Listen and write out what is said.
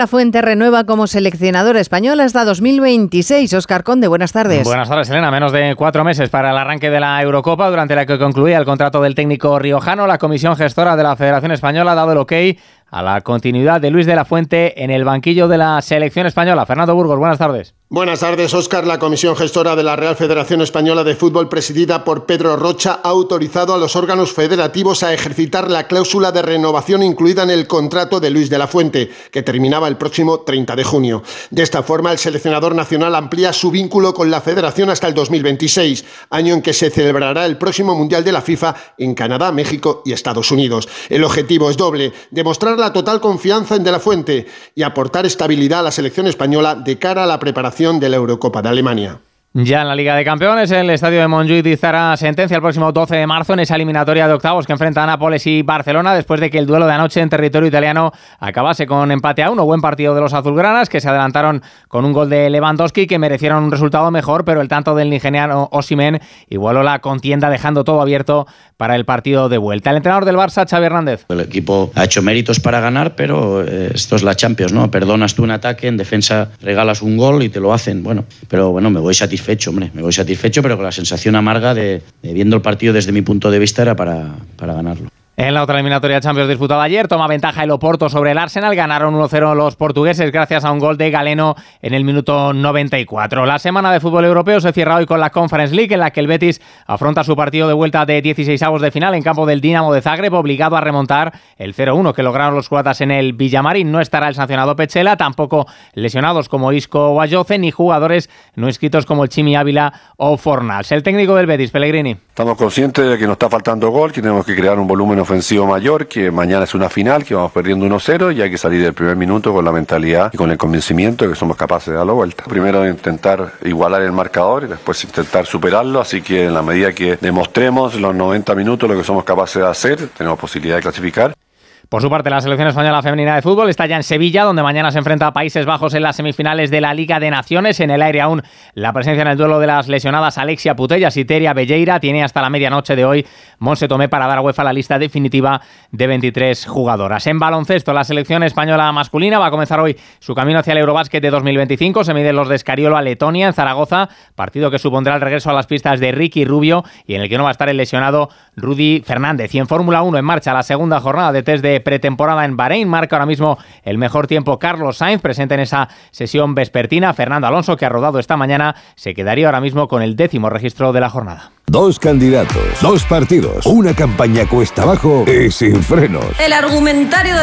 La Fuente renueva como seleccionadora española hasta 2026. Oscar Conde, buenas tardes. Buenas tardes, Elena. Menos de cuatro meses para el arranque de la Eurocopa, durante la que concluía el contrato del técnico riojano. La comisión gestora de la Federación Española ha dado el ok a la continuidad de Luis de la Fuente en el banquillo de la selección española. Fernando Burgos, buenas tardes. Buenas tardes, Óscar. La Comisión Gestora de la Real Federación Española de Fútbol, presidida por Pedro Rocha, ha autorizado a los órganos federativos a ejercitar la cláusula de renovación incluida en el contrato de Luis de la Fuente, que terminaba el próximo 30 de junio. De esta forma, el seleccionador nacional amplía su vínculo con la Federación hasta el 2026, año en que se celebrará el próximo Mundial de la FIFA en Canadá, México y Estados Unidos. El objetivo es doble, demostrar la total confianza en De la Fuente y aportar estabilidad a la selección española de cara a la preparación de la Eurocopa de Alemania. Ya en la Liga de Campeones, el estadio de Montjuic dictará sentencia el próximo 12 de marzo en esa eliminatoria de octavos que enfrenta a Nápoles y Barcelona después de que el duelo de anoche en territorio italiano acabase con empate a uno. Buen partido de los azulgranas que se adelantaron con un gol de Lewandowski que merecieron un resultado mejor, pero el tanto del nigeriano Osimen igualó la contienda dejando todo abierto para el partido de vuelta. El entrenador del Barça, Xavi Hernández. El equipo ha hecho méritos para ganar, pero eh, esto es la Champions, ¿no? Perdonas tú un ataque, en defensa regalas un gol y te lo hacen. Bueno, pero bueno, me voy satisfecho satisfecho, hombre, me voy satisfecho, pero con la sensación amarga de, de viendo el partido desde mi punto de vista era para, para ganarlo. En la otra eliminatoria Champions disputada ayer, toma ventaja el Oporto sobre el Arsenal. Ganaron 1-0 los portugueses gracias a un gol de Galeno en el minuto 94. La semana de fútbol europeo se cierra hoy con la Conference League, en la que el Betis afronta su partido de vuelta de 16 avos de final en campo del Dinamo de Zagreb, obligado a remontar el 0-1 que lograron los cuatas en el Villamarín. No estará el sancionado Pechela, tampoco lesionados como Isco o Ayoce, ni jugadores no inscritos como Chimi Ávila o Fornals. El técnico del Betis, Pellegrini. Estamos conscientes de que nos está faltando gol, que tenemos que crear un volumen mayor, que mañana es una final, que vamos perdiendo 1-0 y hay que salir del primer minuto con la mentalidad y con el convencimiento de que somos capaces de dar la vuelta. Primero intentar igualar el marcador y después intentar superarlo, así que en la medida que demostremos los 90 minutos lo que somos capaces de hacer, tenemos posibilidad de clasificar. Por su parte, la selección española femenina de fútbol está ya en Sevilla, donde mañana se enfrenta a Países Bajos en las semifinales de la Liga de Naciones. En el aire aún la presencia en el duelo de las lesionadas Alexia Putellas y Teria Belleira. Tiene hasta la medianoche de hoy Monse Tomé para dar a UEFA la lista definitiva de 23 jugadoras. En baloncesto, la selección española masculina va a comenzar hoy su camino hacia el Eurobásquet de 2025. Se miden los de Escariolo a Letonia en Zaragoza, partido que supondrá el regreso a las pistas de Ricky Rubio y en el que no va a estar el lesionado Rudy Fernández. Y en Fórmula 1 en marcha la segunda jornada de test de pretemporada en Bahrein. Marca ahora mismo el mejor tiempo Carlos Sainz, presente en esa sesión vespertina. Fernando Alonso, que ha rodado esta mañana, se quedaría ahora mismo con el décimo registro de la jornada. Dos candidatos, dos partidos, una campaña cuesta abajo y sin frenos. El argumentario de